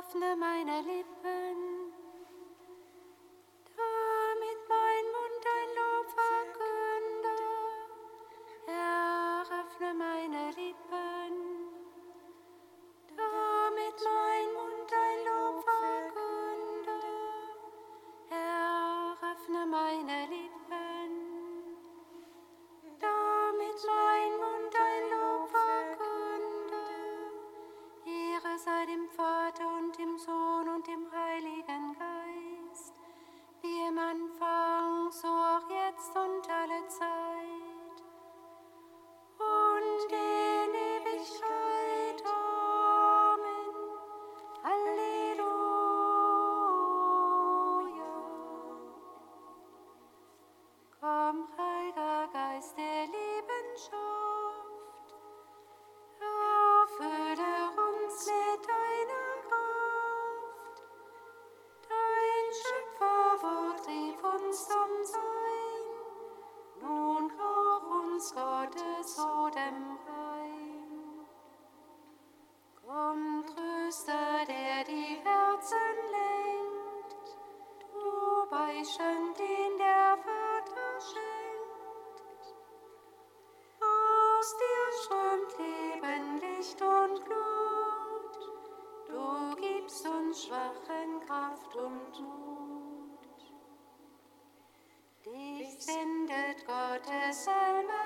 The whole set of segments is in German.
öffne meine Lippen. Gottes Allmacht.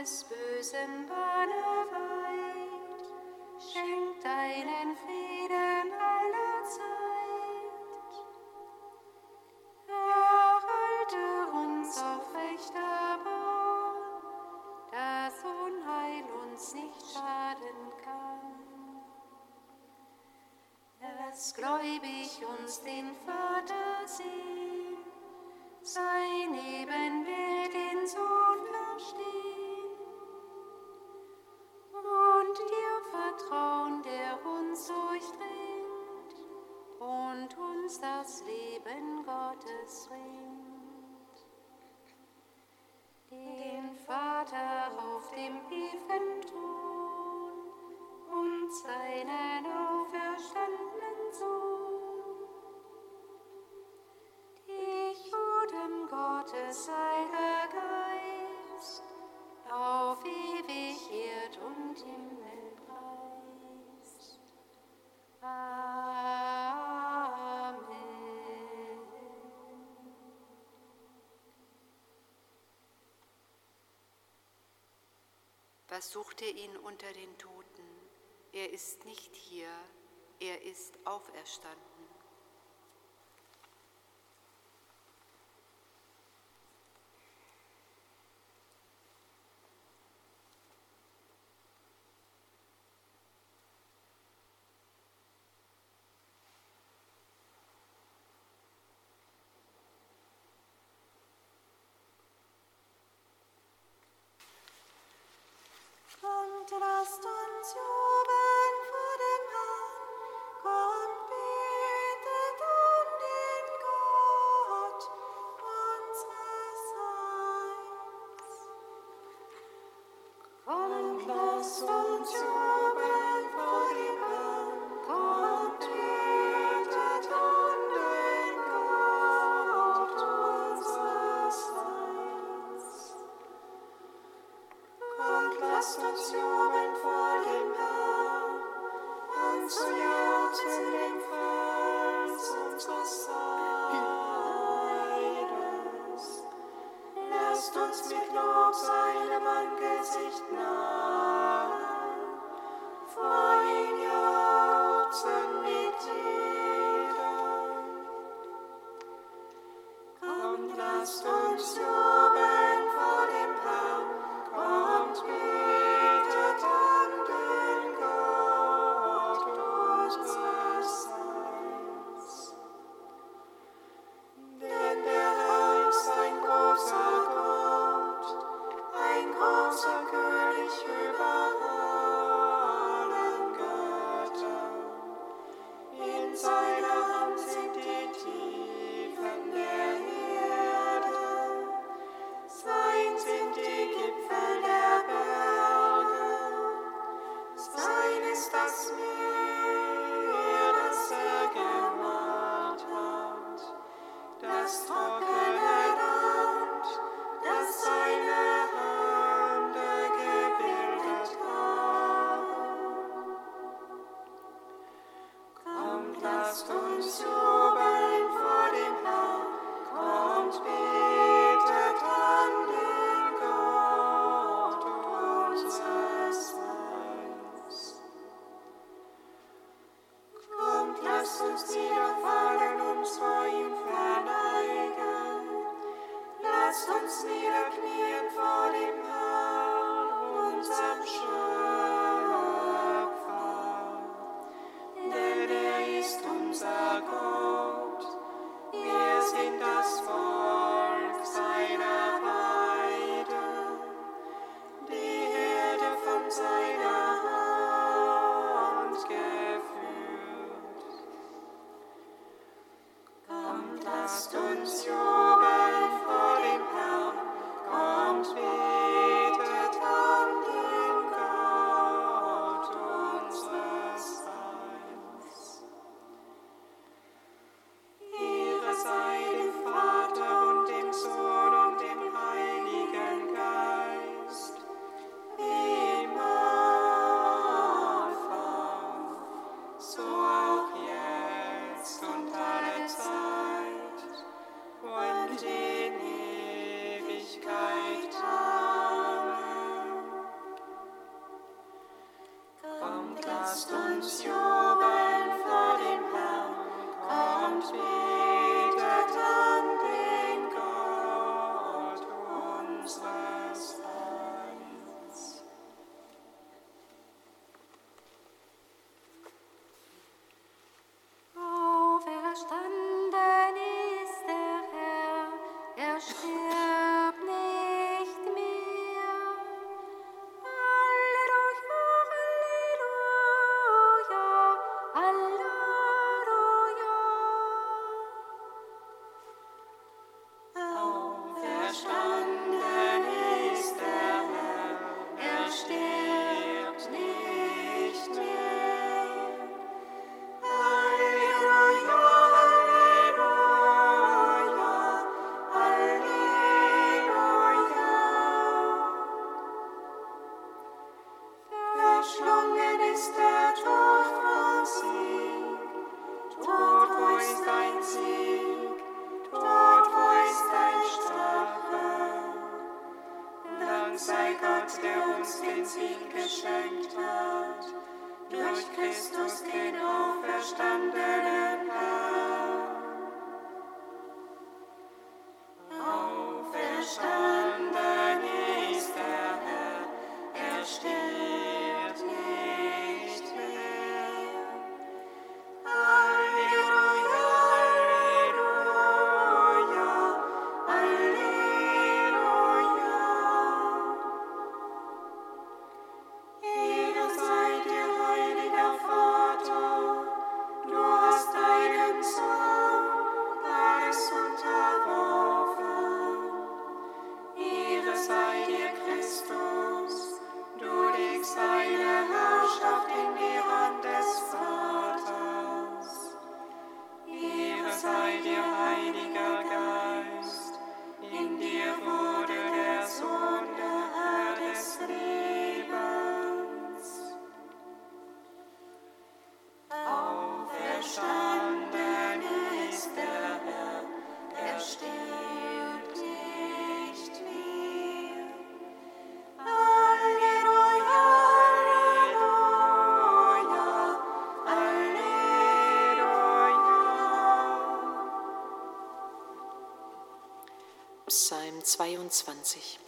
des bösen Banne weit, schenk deinen Frieden aller Zeit. Erhalte uns auf aufrechter Bahn, dass Unheil uns nicht schaden kann. Lass gläubig uns den Vater sehen, aber suchte ihn unter den Toten. Er ist nicht hier, er ist auferstanden. trastans stars. 22.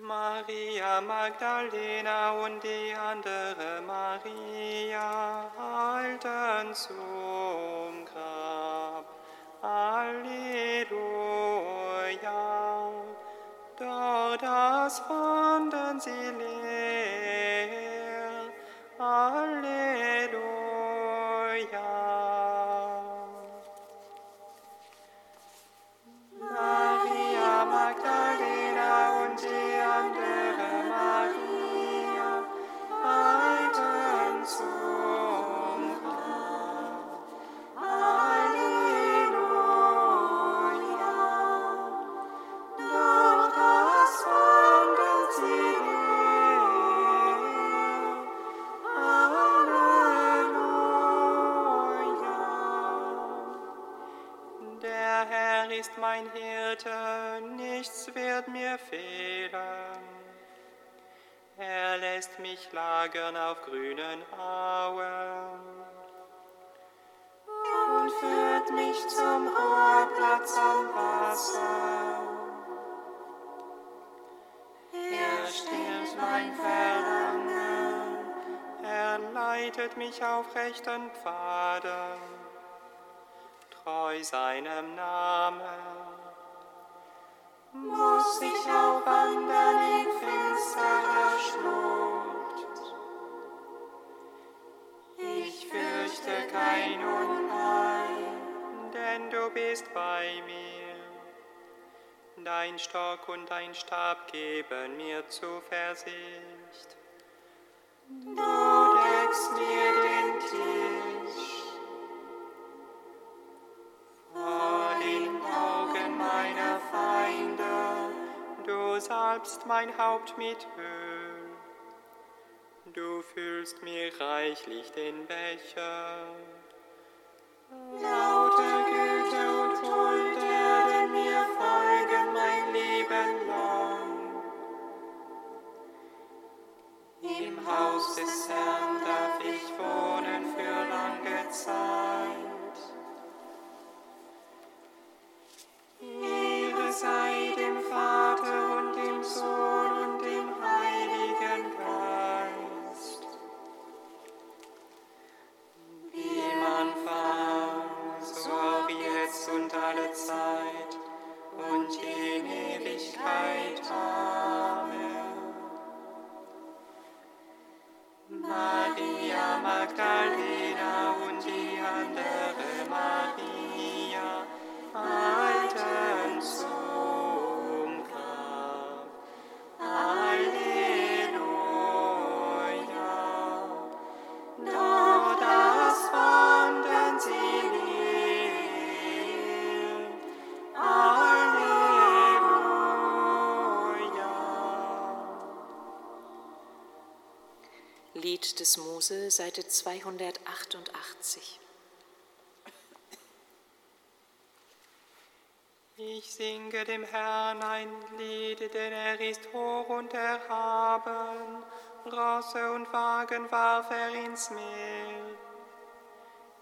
Maria Magdalena und die andere Maria halten zum Grab. Halleluja. Dort fanden sie leer. Halleluja. mein Hirte, nichts wird mir fehlen. Er lässt mich lagern auf grünen Auen und führt mich zum Ruheplatz am Wasser. Er stillt mein Verlangen, er leitet mich auf rechten Pfaden treu seinem Namen. Muss ich auch wandern in finsterer Schlucht. Ich fürchte kein Unheil, denn du bist bei mir. Dein Stock und dein Stab geben mir Zuversicht. du salbst mein Haupt mit Öl. Du füllst mir reichlich den Becher. laute Güte und Huld werden mir folgen mein Leben lang. Im Haus des Herrn darf ich wohnen für lange Zeit. Mose, Seite 288. Ich singe dem Herrn ein Lied, denn er ist hoch und erhaben. Rosse und Wagen warf er ins Meer.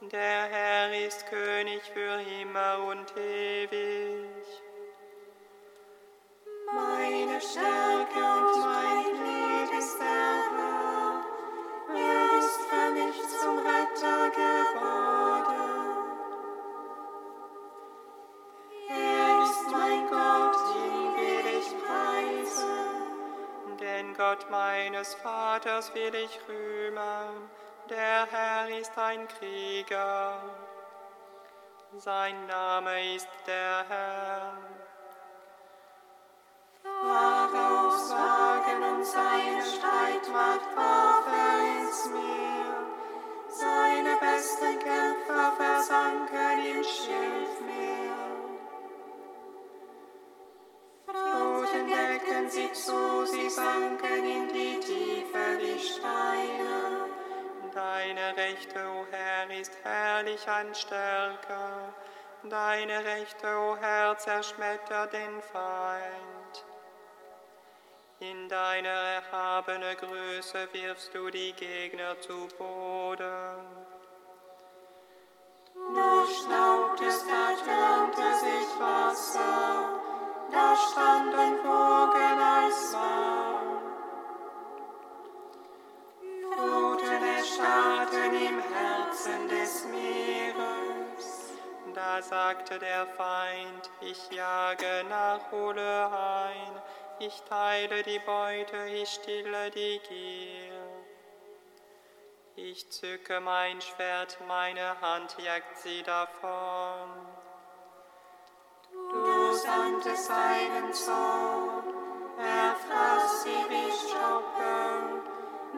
Der Herr ist König für immer und ewig. Gott meines Vaters will ich rühmen. Der Herr ist ein Krieger. Sein Name ist der Herr. Pharaos Wagen und seine Streitmacht warf er ins Meer. Seine besten Kämpfer versanken im Schilfmeer. Deckten sie zu, sie sanken in die Tiefe wie Steine. Deine Rechte, o Herr, ist herrlich an Stärke. Deine Rechte, o Herr, zerschmettert den Feind. In deine erhabene Größe wirfst du die Gegner zu Boden. Du schnaubtest, da türmte sich Wasser, da standen Wogen als Wall. Fluten erstarrten im Herzen des Meeres. Da sagte der Feind, ich jage nach, hole ein, ich teile die Beute, ich stille die Gier. Ich zücke mein Schwert, meine Hand jagt sie davon. Sandtest seinen Zorn, er fraß sie wie Stoppeln.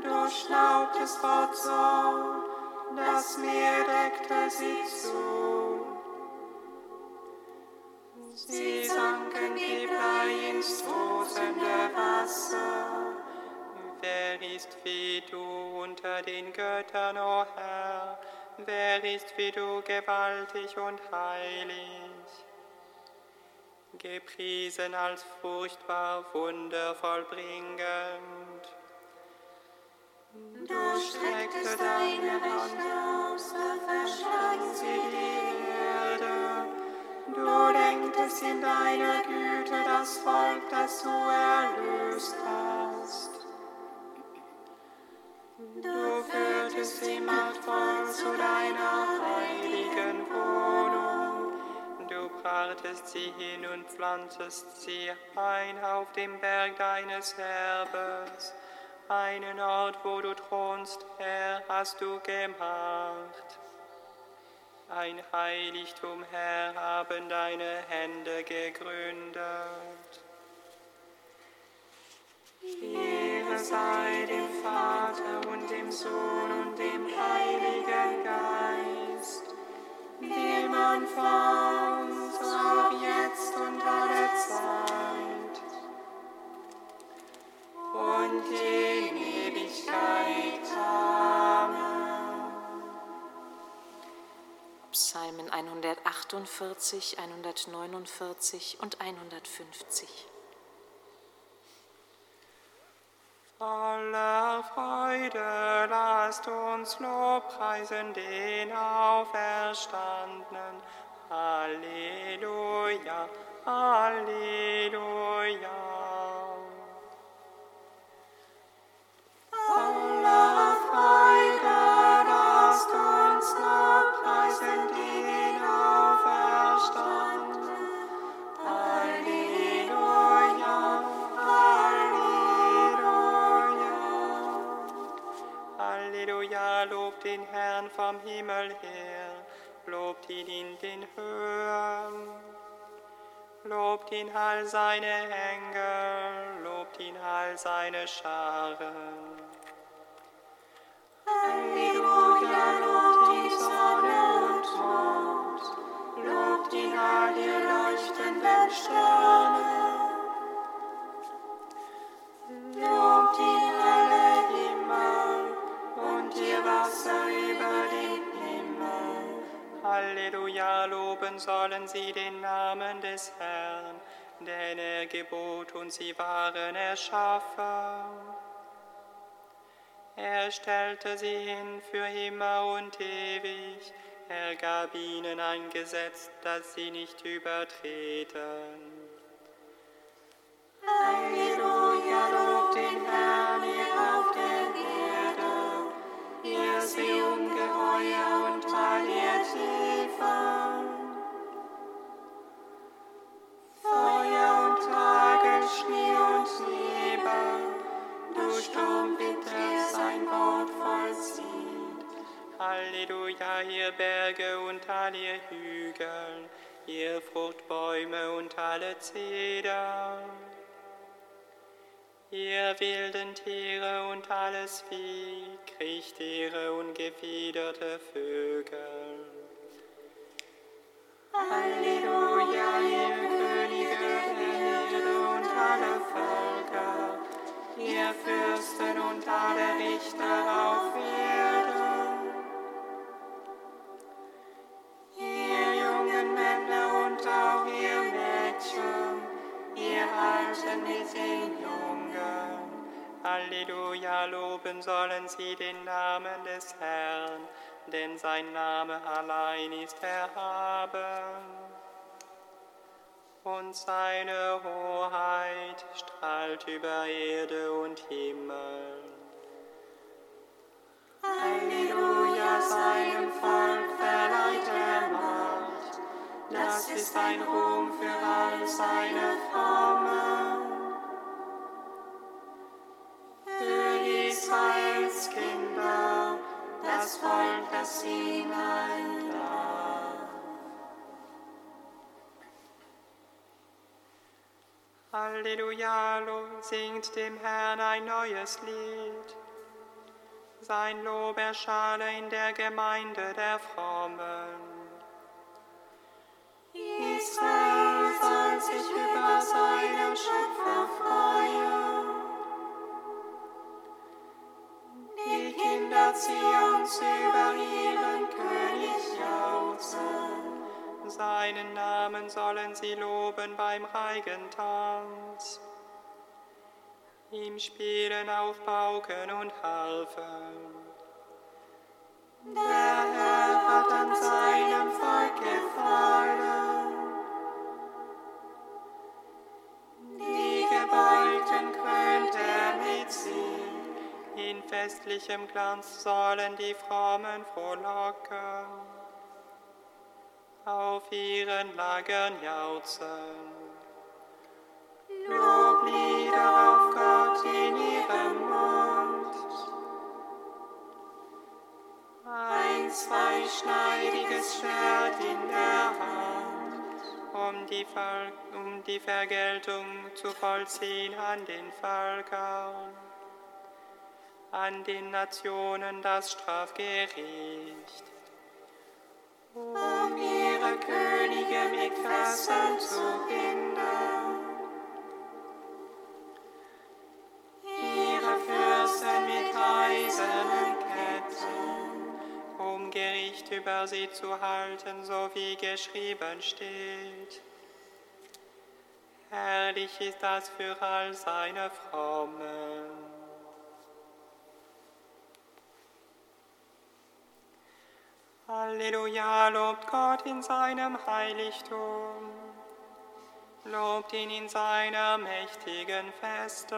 Du schnaubtest vor Zorn, das Meer deckte sie zu. Sie sanken wie Blei ins tosende Wasser. Wer ist wie du unter den Göttern, o Herr? Wer ist wie du gewaltig und heilig? Gepriesen als furchtbar wundervollbringend. Du strecktest deine Rechte aus, da verschlang sie die Erde. Du lenktest in deiner Güte das Volk, das du erlöst hast. Du führtest sie machtvoll zu deiner heiligen Wohnung. Brachtest sie hin und pflanzest sie ein auf dem Berg deines Erbes. Einen Ort, wo du thronst, Herr, hast du gemacht. Ein Heiligtum, Herr, haben deine Hände gegründet. Ehre sei dem Vater und dem Sohn und dem Heiligen Geist, im Anfang, auch jetzt und alle Zeit und in Ewigkeit. Psalmen 148, 149 und 150. Aller Freude, lasst uns Lobpreisen den Auferstandenen. Halleluja, Halleluja. Aller lobt den Herrn vom Himmel her, lobt ihn in den Höhen. Lobt ihn all seine Engel, lobt ihn all seine Scharen. Halleluja, lobt die Sonne und Mond, lobt ihn all ihr leuchtenden Sterne. Halleluja, loben sollen sie den Namen des Herrn, denn er gebot und sie waren erschaffen. Er stellte sie hin für immer und ewig, er gab ihnen ein Gesetz, das sie nicht übertreten. Halleluja, Sturmwind, der sein Wort vollzieht. Halleluja, ihr Berge und all ihr Hügel, ihr Fruchtbäume und alle Zeder. Ihr wilden Tiere und alles Vieh, Kriechtiere und gefiederte Vögel. Halleluja, ihr Könige der Erde und alle Völker, ihr Fürsten und alle Richter auf Erden. Ihr jungen Männer und auch ihr Mädchen, ihr Alten mit den Jungen. Halleluja, loben sollen sie den Namen des Herrn, denn sein Name allein ist erhaben. Und seine Hoheit strahlt über Erde und Himmel. Halleluja, seinem Volk verleiht er Macht. Das ist ein Ruhm für all seine Frommen. Für Israels Kinder, das Volk, das ihn Halleluja, lo- singt dem Herrn ein neues Lied. Sein Lob erschalle in der Gemeinde der Frommen. Israel soll sich über seinen Schöpfer freuen. Die Kinder Zions über ihren König jauchzen. Seinen Namen sollen sie loben beim Reigentanz. ihm spielen auf Pauken und Harfen. Der Herr hat an seinem Volk gefallen. Die Gebeugten krönt er mit Sieg. In festlichem Glanz sollen die Frommen frohlocken, auf ihren Lagern jauchzen. Loblieder auf Gott in ihrem Mund. Ein zweischneidiges Schwert in der Hand. um die, Ver um die Vergeltung zu vollziehen an den Völkern, an den Nationen das Strafgericht. Um ihre Könige mit Fesseln zu binden. Ihre Fürsten mit eisernen Ketten. um Gericht über sie zu halten, so wie geschrieben steht. Herrlich ist das für all seine Frommen. Halleluja, lobt Gott in seinem Heiligtum. Lobt ihn in seiner mächtigen Feste.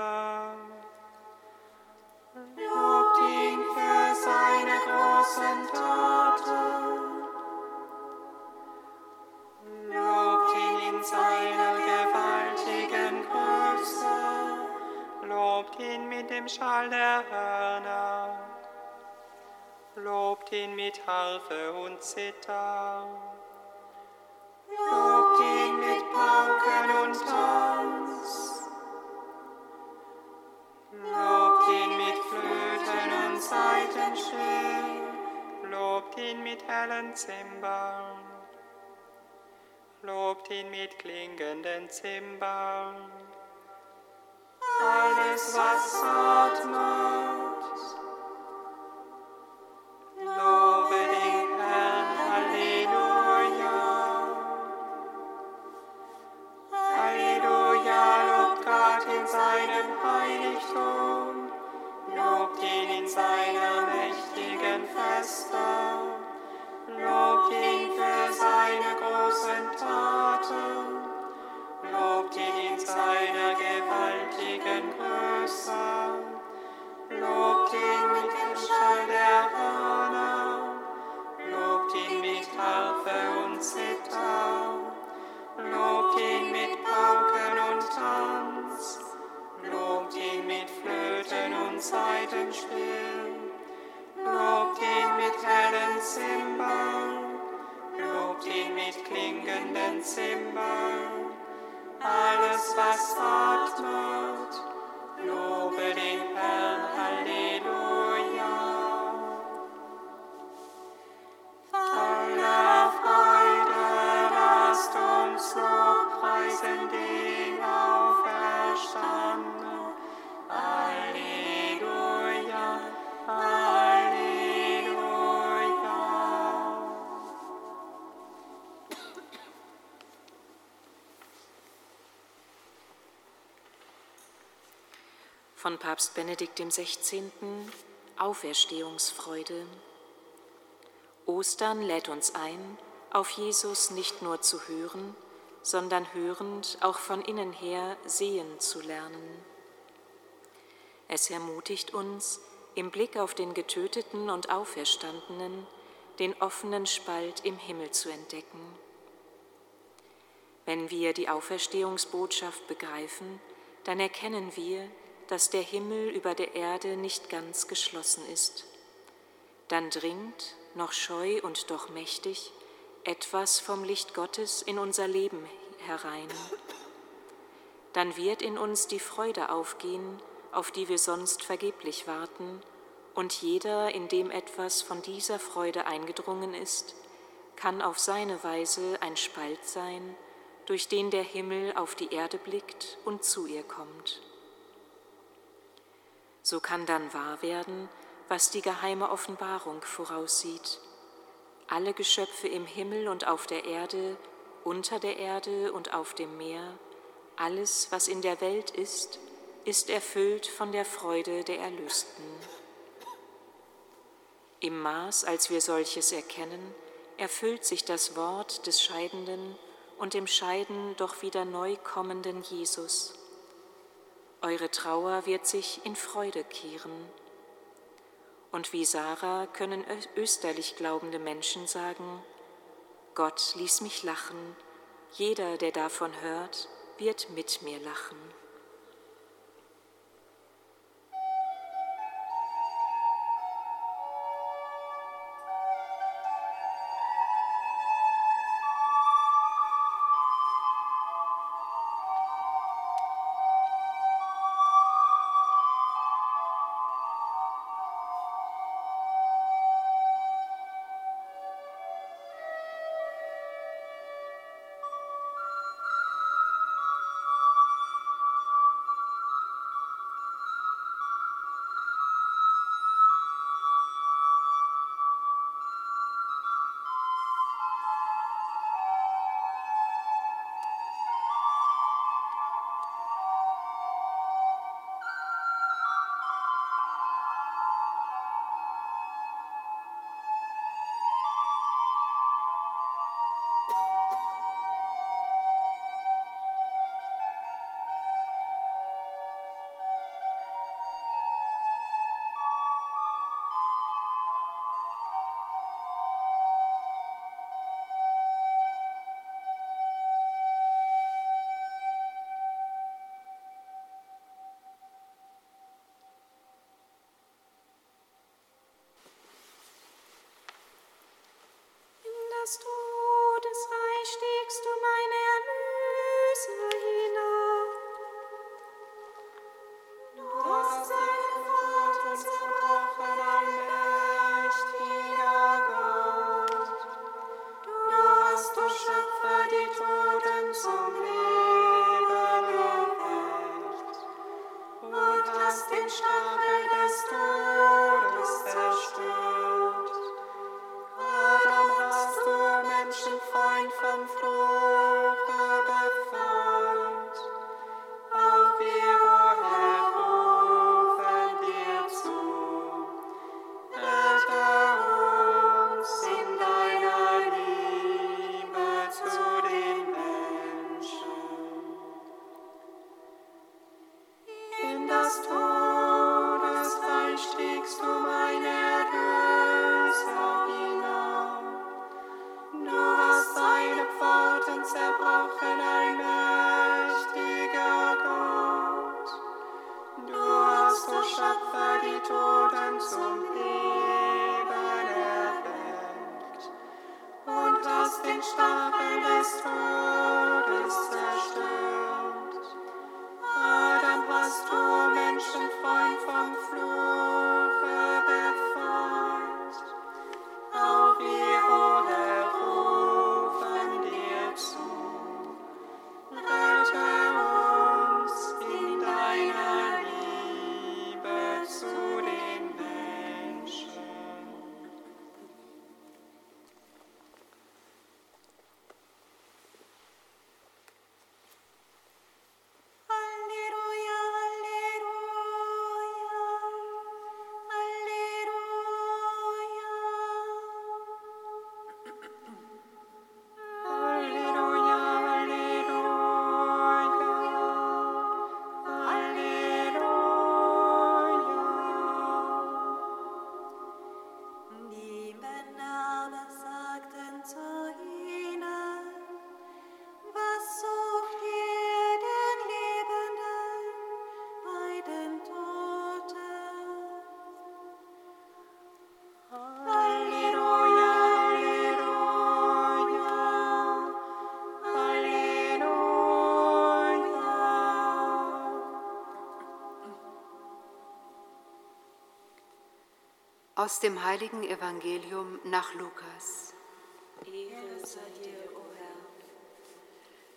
Lobt ihn für seine großen Taten. Lobt ihn in seiner gewaltigen Größe. Lobt ihn mit dem Schall der Hörner. Lobt ihn mit Harfe und Zither. Lobt ihn mit Pauken und Tanz. Lobt ihn mit Flöten und Saitenspiel. Lobt ihn mit hellen Zimbeln. Lobt ihn mit klingenden Zimbeln. Alles, was atmet. Was atmet, Von Papst Benedikt XVI. Auferstehungsfreude. Ostern lädt uns ein, auf Jesus nicht nur zu hören, sondern hörend auch von innen her sehen zu lernen. Es ermutigt uns, im Blick auf den Getöteten und Auferstandenen den offenen Spalt im Himmel zu entdecken. Wenn wir die Auferstehungsbotschaft begreifen, dann erkennen wir, dass der Himmel über der Erde nicht ganz geschlossen ist. Dann dringt, noch scheu und doch mächtig, etwas vom Licht Gottes in unser Leben herein. Dann wird in uns die Freude aufgehen, auf die wir sonst vergeblich warten, und jeder, in dem etwas von dieser Freude eingedrungen ist, kann auf seine Weise ein Spalt sein, durch den der Himmel auf die Erde blickt und zu ihr kommt. So kann dann wahr werden, was die geheime Offenbarung voraussieht. Alle Geschöpfe im Himmel und auf der Erde, unter der Erde und auf dem Meer, alles, was in der Welt ist, ist erfüllt von der Freude der Erlösten. Im Maß, als wir solches erkennen, erfüllt sich das Wort des Scheidenden und im Scheiden doch wieder neu kommenden Jesus. Eure Trauer wird sich in Freude kehren. Und wie Sarah können österlich glaubende Menschen sagen, Gott ließ mich lachen, jeder, der davon hört, wird mit mir lachen. Das Aus dem heiligen Evangelium nach Lukas.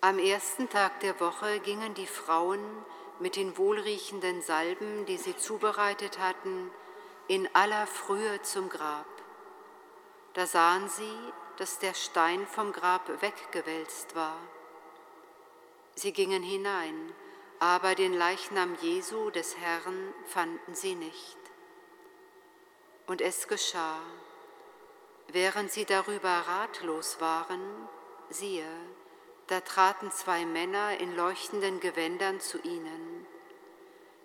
Am ersten Tag der Woche gingen die Frauen mit den wohlriechenden Salben, die sie zubereitet hatten, in aller Frühe zum Grab. Da sahen sie, dass der Stein vom Grab weggewälzt war. Sie gingen hinein, aber den Leichnam Jesu des Herrn fanden sie nicht. Und es geschah, während sie darüber ratlos waren, siehe, da traten zwei Männer in leuchtenden Gewändern zu ihnen.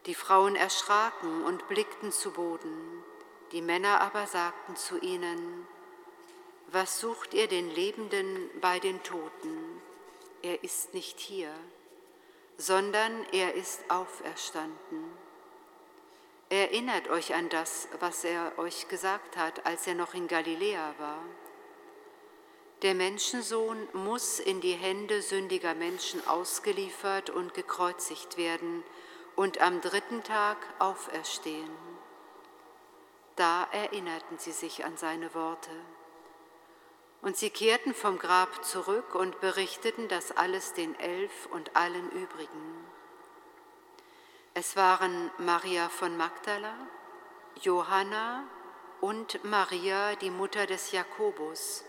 Die Frauen erschraken und blickten zu Boden, die Männer aber sagten zu ihnen, was sucht ihr den Lebenden bei den Toten? Er ist nicht hier sondern er ist auferstanden. Erinnert euch an das, was er euch gesagt hat, als er noch in Galiläa war. Der Menschensohn muss in die Hände sündiger Menschen ausgeliefert und gekreuzigt werden und am dritten Tag auferstehen. Da erinnerten sie sich an seine Worte. Und sie kehrten vom Grab zurück und berichteten das alles den Elf und allen übrigen. Es waren Maria von Magdala, Johanna und Maria, die Mutter des Jakobus,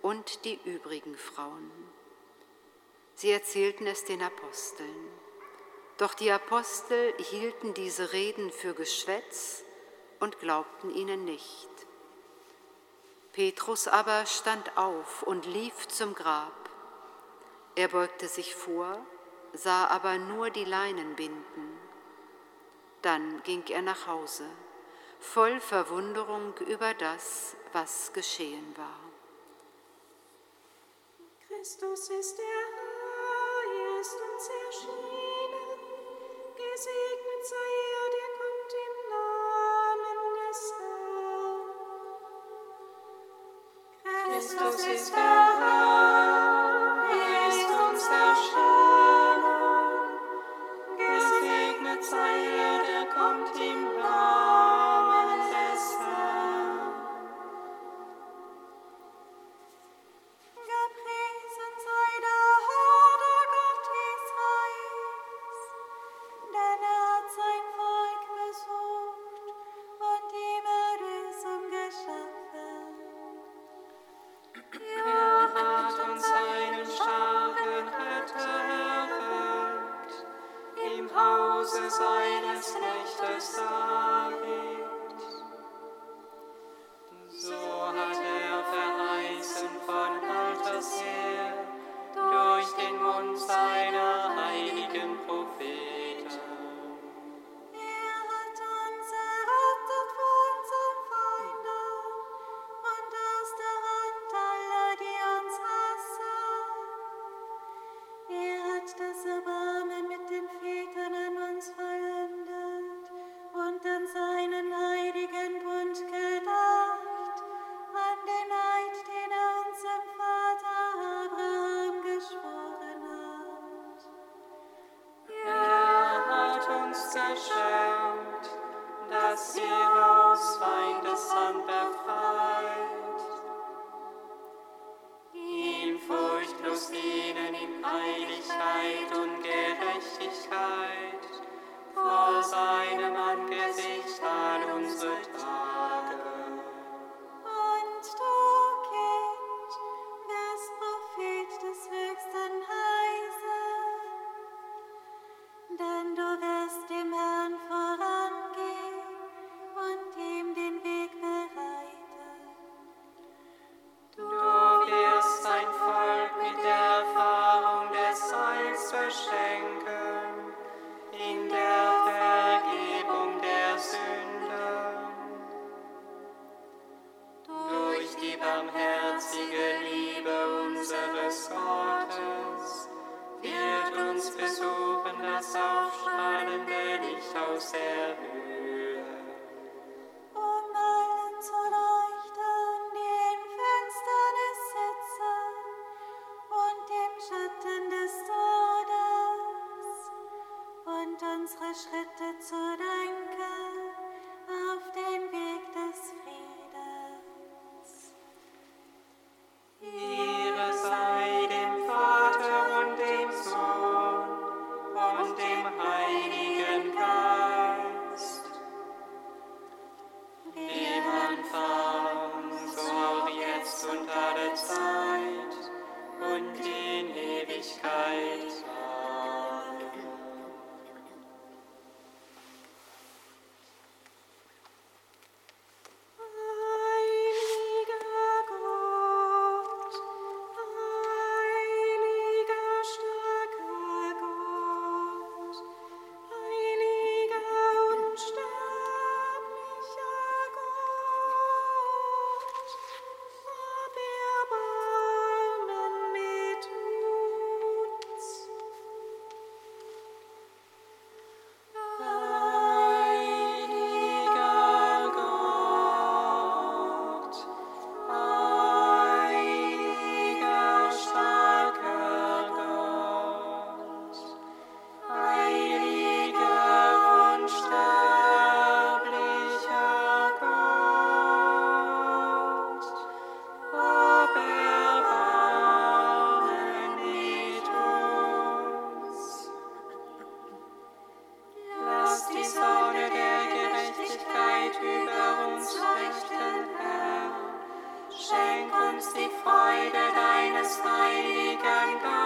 und die übrigen Frauen. Sie erzählten es den Aposteln. Doch die Apostel hielten diese Reden für Geschwätz und glaubten ihnen nicht. Petrus aber stand auf und lief zum Grab. Er beugte sich vor, sah aber nur die Leinen binden. Dann ging er nach Hause, voll Verwunderung über das, was geschehen war. Christus ist der Herr, er ist uns erschienen, gesegnet sei er, der kommt im Namen des Herrn. Christus ist der Herr, seinem Wie uns die Freude deines heiligen Geistes.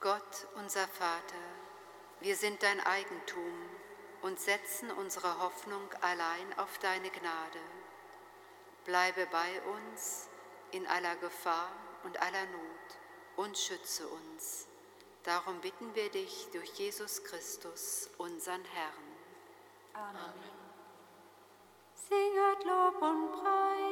Gott, unser Vater, wir sind dein Eigentum und setzen unsere Hoffnung allein auf deine Gnade. Bleibe bei uns in aller Gefahr und aller Not und schütze uns. Darum bitten wir dich durch Jesus Christus, unseren Herrn. Amen. Singet Lob und Preis.